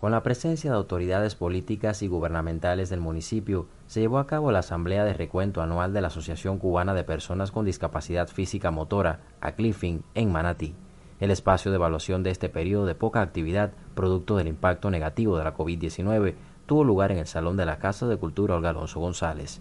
Con la presencia de autoridades políticas y gubernamentales del municipio, se llevó a cabo la Asamblea de Recuento Anual de la Asociación Cubana de Personas con Discapacidad Física Motora, ACLIFIN, en Manatí. El espacio de evaluación de este periodo de poca actividad, producto del impacto negativo de la COVID-19, tuvo lugar en el Salón de la Casa de Cultura Olga Alonso González.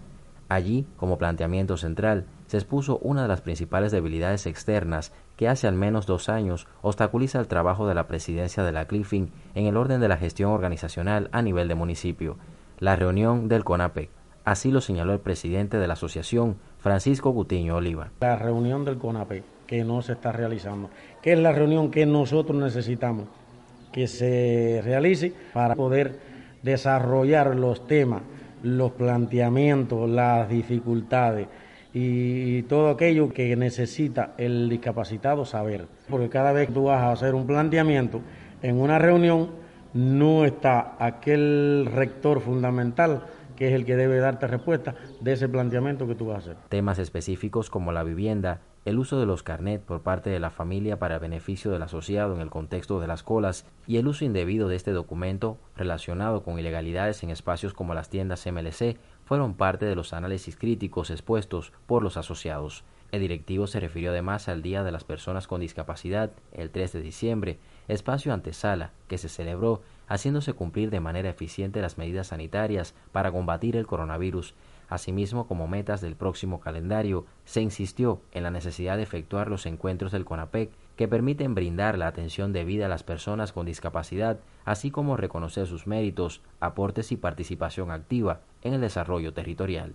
Allí, como planteamiento central, se expuso una de las principales debilidades externas que hace al menos dos años obstaculiza el trabajo de la presidencia de la CLIFIN en el orden de la gestión organizacional a nivel de municipio, la reunión del CONAPEC. Así lo señaló el presidente de la asociación, Francisco Gutiño Oliva. La reunión del CONAPEC que no se está realizando, que es la reunión que nosotros necesitamos que se realice para poder desarrollar los temas los planteamientos, las dificultades y todo aquello que necesita el discapacitado saber. Porque cada vez que tú vas a hacer un planteamiento en una reunión, no está aquel rector fundamental que es el que debe darte respuesta de ese planteamiento que tú vas a hacer. Temas específicos como la vivienda, el uso de los carnet por parte de la familia para beneficio del asociado en el contexto de las colas y el uso indebido de este documento relacionado con ilegalidades en espacios como las tiendas MLC fueron parte de los análisis críticos expuestos por los asociados. El directivo se refirió además al Día de las Personas con Discapacidad, el 3 de diciembre, espacio antesala que se celebró haciéndose cumplir de manera eficiente las medidas sanitarias para combatir el coronavirus. Asimismo, como metas del próximo calendario, se insistió en la necesidad de efectuar los encuentros del CONAPEC que permiten brindar la atención debida a las personas con discapacidad, así como reconocer sus méritos, aportes y participación activa en el desarrollo territorial.